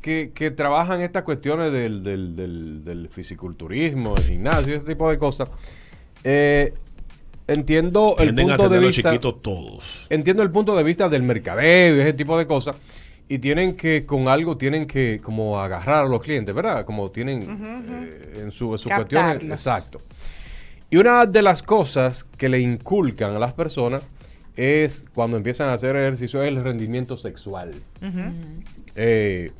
que, que trabajan estas cuestiones del, del, del, del fisiculturismo, del gimnasio, ese tipo de cosas, eh, entiendo el Tienden punto de vista... chiquitos todos. Entiendo el punto de vista del mercadeo y ese tipo de cosas. Y tienen que, con algo, tienen que como agarrar a los clientes, ¿verdad? Como tienen eh, en su, su cuestión. Exacto. Y una de las cosas que le inculcan a las personas es cuando empiezan a hacer ejercicio es el rendimiento sexual. Eh,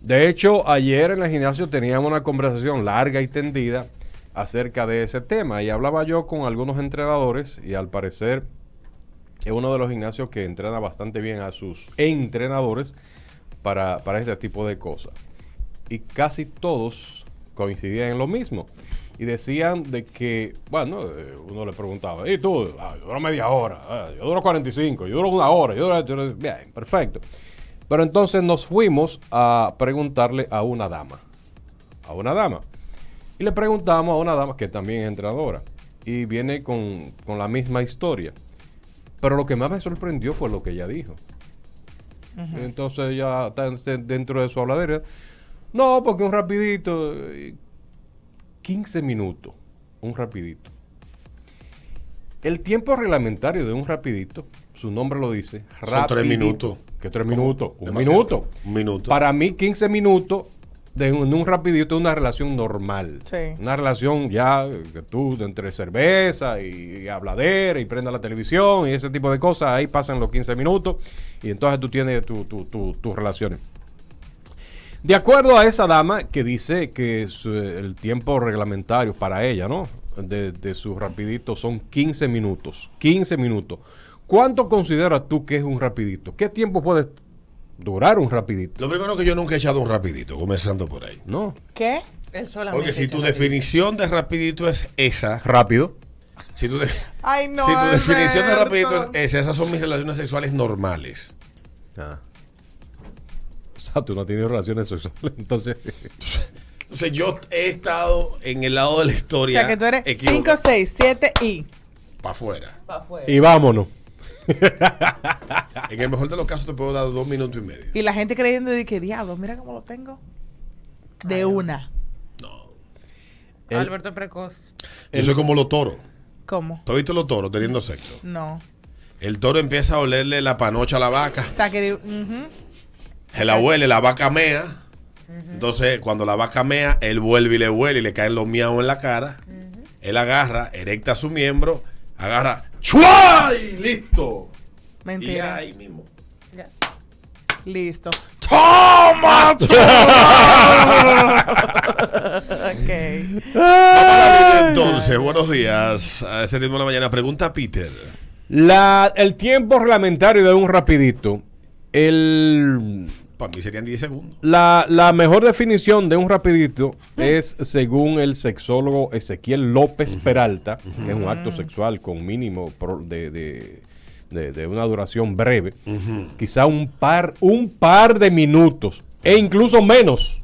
de hecho, ayer en el gimnasio teníamos una conversación larga y tendida acerca de ese tema y hablaba yo con algunos entrenadores y al parecer es uno de los gimnasios que entrena bastante bien a sus entrenadores para, para este tipo de cosas. Y casi todos coincidían en lo mismo. Y decían de que, bueno, eh, uno le preguntaba, ¿y tú? Ah, yo duro media hora, ah, yo duro 45, yo duro una hora, yo duro... yo duro-". Bien, perfecto. Pero entonces nos fuimos a preguntarle a una dama. A una dama. Y le preguntamos a una dama que también es entrenadora. Y viene con, con la misma historia. Pero lo que más me sorprendió fue lo que ella dijo. Entonces ya está en- dentro de su habladera. No, porque un rapidito. eh, 15 minutos. Un rapidito. El tiempo reglamentario de un rapidito, su nombre lo dice. Son tres rapidito. minutos. ¿Qué tres minutos? Un Demasiado. minuto. Un minuto. Para mí, 15 minutos de un, de un rapidito es una relación normal. Sí. Una relación ya que tú entre cerveza y, y habladera y prenda la televisión y ese tipo de cosas, ahí pasan los 15 minutos y entonces tú tienes tu- tu- tu- tus relaciones. De acuerdo a esa dama que dice que su- el tiempo reglamentario para ella, ¿no? De, de su rapidito son 15 minutos. 15 minutos. ¿Cuánto consideras tú que es un rapidito? ¿Qué tiempo puede durar un rapidito? Lo primero que yo nunca he echado un rapidito, comenzando por ahí. No. ¿Qué? Él solamente Porque si tu definición de rapidito es esa, Rápido. si tu, de- Ay, no. si tu definición de rapidito es esa, esas son mis relaciones sexuales normales. Ah. O sea, tú no tienes relaciones sexuales, entonces... Entonces yo he estado en el lado de la O historia sea, que tú eres 5, equivocado. 6, 7 y. para afuera. y vámonos. En el mejor de los casos te puedo dar dos minutos y medio. Y la gente creyendo de que diablo, mira cómo lo tengo. De una. El- Alberto Precoz. Yo soy como los toros. ¿Cómo? ¿Tú has visto los toros teniendo sexo? No. El toro empieza a olerle la panocha a la vaca. O sea, que. ujú. Se la huele, la vaca mea. Entonces, cuando la vaca mea, él vuelve y le huele y le caen los miaos en la cara. Él agarra, erecta su miembro, agarra, ¡chua! Y listo. Y Mentira. ahí mismo. Listo. ¡Toma! ok. Entonces, buenos días. A ese ritmo de la mañana. Pregunta Peter. La, el tiempo reglamentario de un rapidito, el, Para mí serían 10 segundos. la, la mejor definición de un rapidito es según el sexólogo Ezequiel López Peralta, que es un acto sexual con mínimo de- de- de una duración breve, quizá un par, un par de minutos e incluso menos.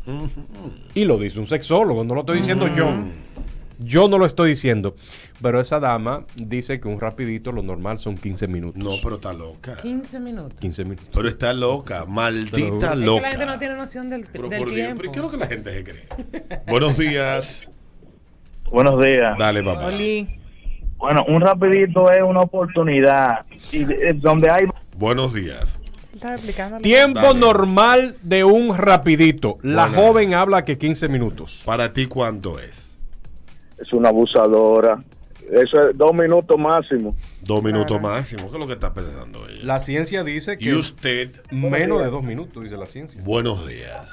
Y lo dice un sexólogo, no lo estoy diciendo yo. Yo no lo estoy diciendo. Pero esa dama dice que un rapidito lo normal son 15 minutos. No, pero está loca. 15 minutos. 15 minutos. Pero está loca, maldita Pero- Es que la loca. gente no tiene noción del, Pero del por Dios, tiempo. ¿pero qué es lo que la gente se cree? Buenos días. Buenos días. Dale, papá. Oli. Bueno, un rapidito es una oportunidad. Y eh, donde hay Buenos días. Tiempo Dale. normal de un rapidito. La joven habla que 15 minutos. Para ti, ¿cuánto es? Es una abusadora. Eso es dos minutos máximo. Dos minutos máximo. ¿Qué es lo que está pensando ella? La ciencia dice que Y usted, menos de dos minutos, dice la ciencia. buenos días.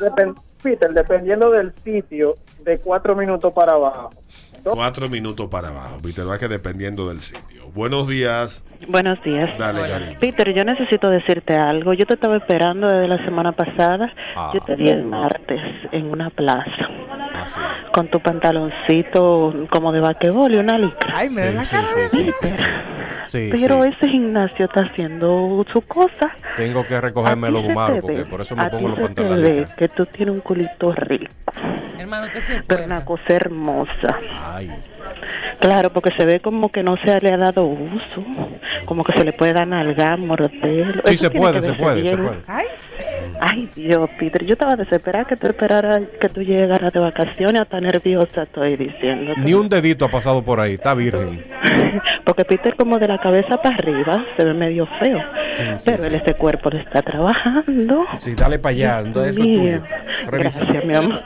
Peter, dependiendo del sitio, de cuatro minutos para abajo. Cuatro minutos para abajo. Peter, va que dependiendo del sitio. Buenos días. Buenos días. Dale, cariño. Peter, yo necesito decirte algo. Yo te estaba esperando desde la semana pasada. Ah. Yo te vi el martes en una plaza Ah, sí. con tu pantaloncito como de basquetbol y una licra. Ay, me Sí, sí, cara. sí, sí, sí, sí. Sí, Pero sí. ese gimnasio está haciendo su cosa. Tengo que recogerme los humanos ve- porque por eso me a pongo los pantalones. que tú tienes un culito rico, Hermano, usted se pero una cosa hermosa. Ay. Claro, porque se ve como que no se le ha dado uso, como que se le puede dar nalga, morderlo. Sí, se puede, se puede, se puede. Ay, Ay, Dios, Peter, yo estaba desesperada que tú esperaras que tú llegaras de vacaciones, hasta nerviosa estoy diciendo. Ni un dedito ha pasado por ahí, está virgen. Porque Peter como de la cabeza para arriba se ve medio feo, Sí, sí, pero él ese cuerpo lo está trabajando. Sí, dale para allá, no, eso es Mío. tuyo. Revisa. Gracias, mi amor.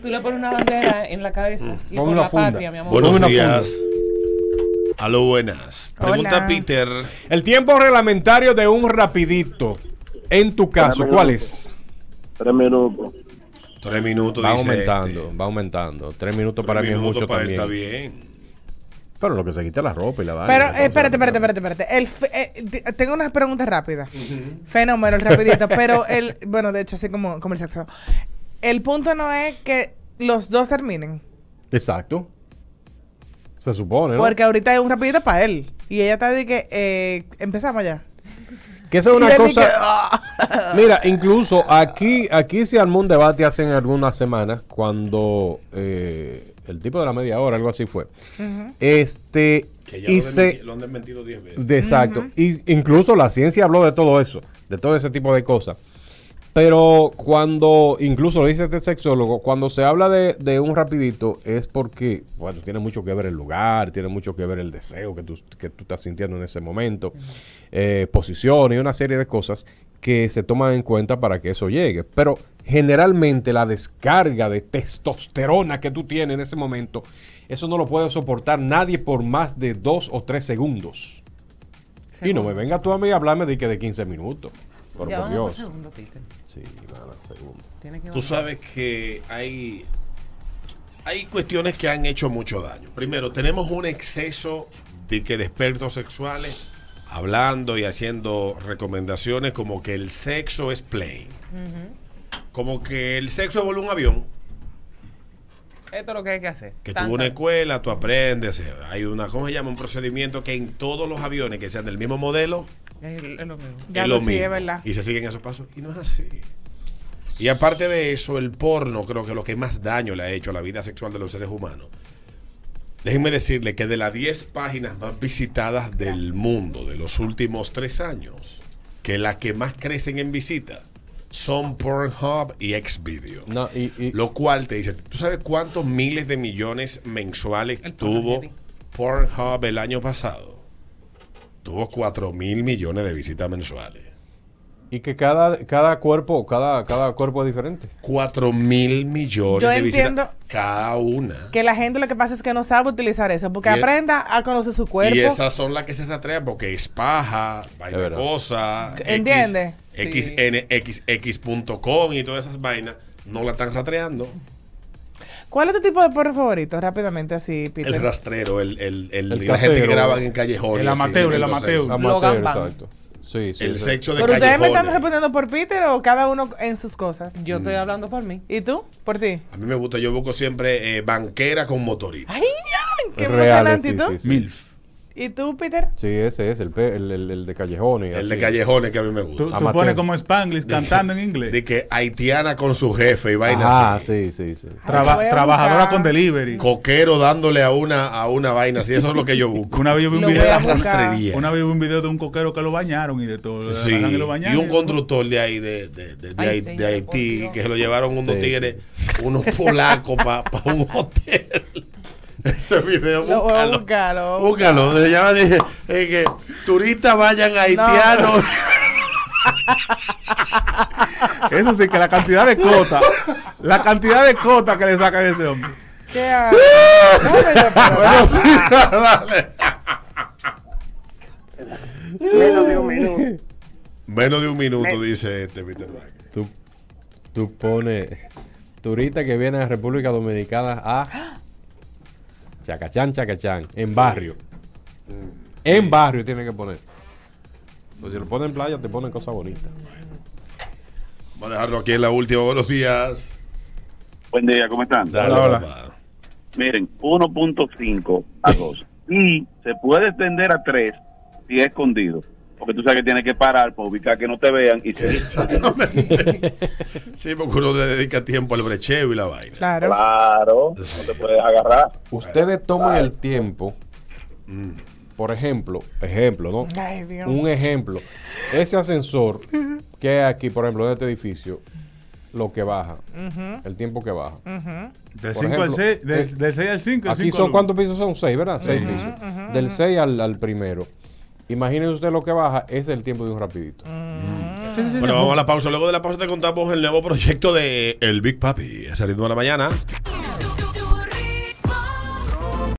Tú le pones una bandera en la cabeza y Pon por una la funda. patria, mi amor. Buenos una días. Aló, buenas. Pregunta Hola. Peter. El tiempo reglamentario de un rapidito, en tu caso, ¿cuál es? Tres minutos. Tres minutos. Va dice aumentando, este. va aumentando. Tres minutos Tres para mí es minutos mucho para él también. está bien. Pero lo que se quita la ropa y la vaina. pero eh, espérate, espérate, espérate, espérate. El eh, tengo unas preguntas rápidas. Fenómeno, el rapidito. pero el, bueno, de hecho, así como, como el sexo. El punto no es que los dos terminen. Exacto. Se supone, ¿no? Porque ahorita es un rapidito para él. Y ella está de que eh, empezamos ya. Que esa es una cosa. "Ah". Mira, incluso aquí, aquí se armó un debate hace algunas semanas cuando eh, el tipo de la media hora, algo así fue. Este Que ya y lo, se desmenti- lo han desmentido diez veces. de- exacto. Y incluso la ciencia habló de todo eso, de todo ese tipo de cosas. Pero cuando, incluso lo dice este sexólogo, cuando se habla de, de un rapidito es porque, bueno, tiene mucho que ver el lugar, tiene mucho que ver el deseo que tú, que tú estás sintiendo en ese momento, eh, posición y una serie de cosas que se toman en cuenta para que eso llegue. Pero generalmente la descarga de testosterona que tú tienes en ese momento, eso no lo puede soportar nadie por más de dos o tres segundos. Y no me venga tú a mí a hablarme de que de 15 minutos. Por, Ya por vamos por Dios. segundo, Peter. Sí, nada, segundo. Tiene que Tú bajar. sabes que hay, hay cuestiones que han hecho mucho daño. Primero, tenemos un exceso de que de expertos sexuales hablando y haciendo recomendaciones como que el sexo es plain. Como que el sexo es volar un avión. Esto es lo que hay que hacer. Que Tan, tuvo una escuela, tú aprendes. Hay una, ¿cómo se llama? Un procedimiento que en todos los aviones que sean del mismo modelo Es, es lo mismo. Ya es lo mismo. es verdad. Y se siguen esos pasos. Y no es así. Y aparte de eso, el porno creo que lo que más daño le ha hecho a la vida sexual de los seres humanos. Déjenme decirle que de las 10 páginas más visitadas del mundo de los últimos tres años, que las que más crecen en visita son Pornhub y Xvideo. No, y, y- Lo cual te dice, ¿tú sabes cuántos miles de millones mensuales tuvo. Pornhub el año pasado? Tuvo 4 mil millones de visitas mensuales. y que cada, cada cuerpo, cada, cada cuerpo es diferente. 4 mil millones Yo de visitas entiendo cada una. Que la gente lo que pasa es que no sabe utilizar eso. Porque Y- aprenda a conocer su cuerpo. Y esas son las que se rastrean porque es paja, vaina cosa, ¿Entiende? X, Sí. Y todas esas vainas no la están rastreando. ¿Cuál es tu tipo de porno favorito? Rápidamente, así, Peter. El rastrero, el, el, el- El la gente que graba en callejones. El así, amateur, el amateur. Amateur, exacto. Sí, sí. El sí. sexo de ¿Pero ustedes me están respondiendo por Peter o cada uno en sus cosas? Yo estoy hablando por mí. ¿Y tú? ¿Por ti? A mí me gusta, yo busco siempre eh, banquera con motorista. ¡Ay, ya! ¡Qué Reales, sí, sí. MILF. ¿Y tú, Peter? Sí, ese es el, pe- el, el- el de callejones. El de callejones que a mí me gusta. Tú, tú pones como Spanglish cantando en inglés. De que haitiana con su jefe y vaina Ah, así. sí, sí, sí. Traba- Ay, trabajadora con delivery. Coquero dándole a una, a una vaina así. Eso es lo que yo busco. Una vez yo vi un video. Una vez vi un video de un coquero que lo bañaron y de todo. Sí, lo bañaron. y un constructor de ahí, de, de, de, de Ay, señor, Haití, que se lo llevaron unos Sí, tigres, unos polacos para un hotel. Ese video, Lo búscalo. buscarlo. Búscalo. Se llama, dice, eh, que turistas vayan haitianos. Eso sí, que la cantidad de cota, la cantidad de cota que le sacan a ese hombre. ¿Qué hago? Menos de un minuto. Menos de un minuto, Me- dice este Peter. Tú, tú pones turista que viene a República Dominicana a Chacachán, Chacachán, en barrio. En barrio tiene que poner. Pues si lo ponen en playa, te ponen cosas bonitas. Vamos a dejarlo aquí en la última. Buenos días. Buen día, ¿cómo están? Dale, papá. Miren, 1.5 a 2. Y se puede extender a 3 si es escondido. Porque tú sabes que tienes que parar para ubicar que no te vean y seguir. Sí, porque uno le dedica tiempo al brecheo y la vaina. Claro. Claro, no te puedes agarrar. Ustedes toman el tiempo, por ejemplo, ejemplo, ¿no? Ay, Dios. Un ejemplo. Ese ascensor que hay aquí, por ejemplo, en este edificio, lo que baja, Ujú. el tiempo que baja. Ujú. Del Por 5 al ejemplo, 6, del, es- del 6 al 5. Aquí son cuántos pisos son? Seis, ¿verdad? Seis pisos. Del 6 al, al primero. Imagínense usted lo que baja, es el tiempo de un rapidito. Bueno, vamos a la pausa. Luego de la pausa te contamos el nuevo proyecto de El Big Papi. El ritmo de la mañana.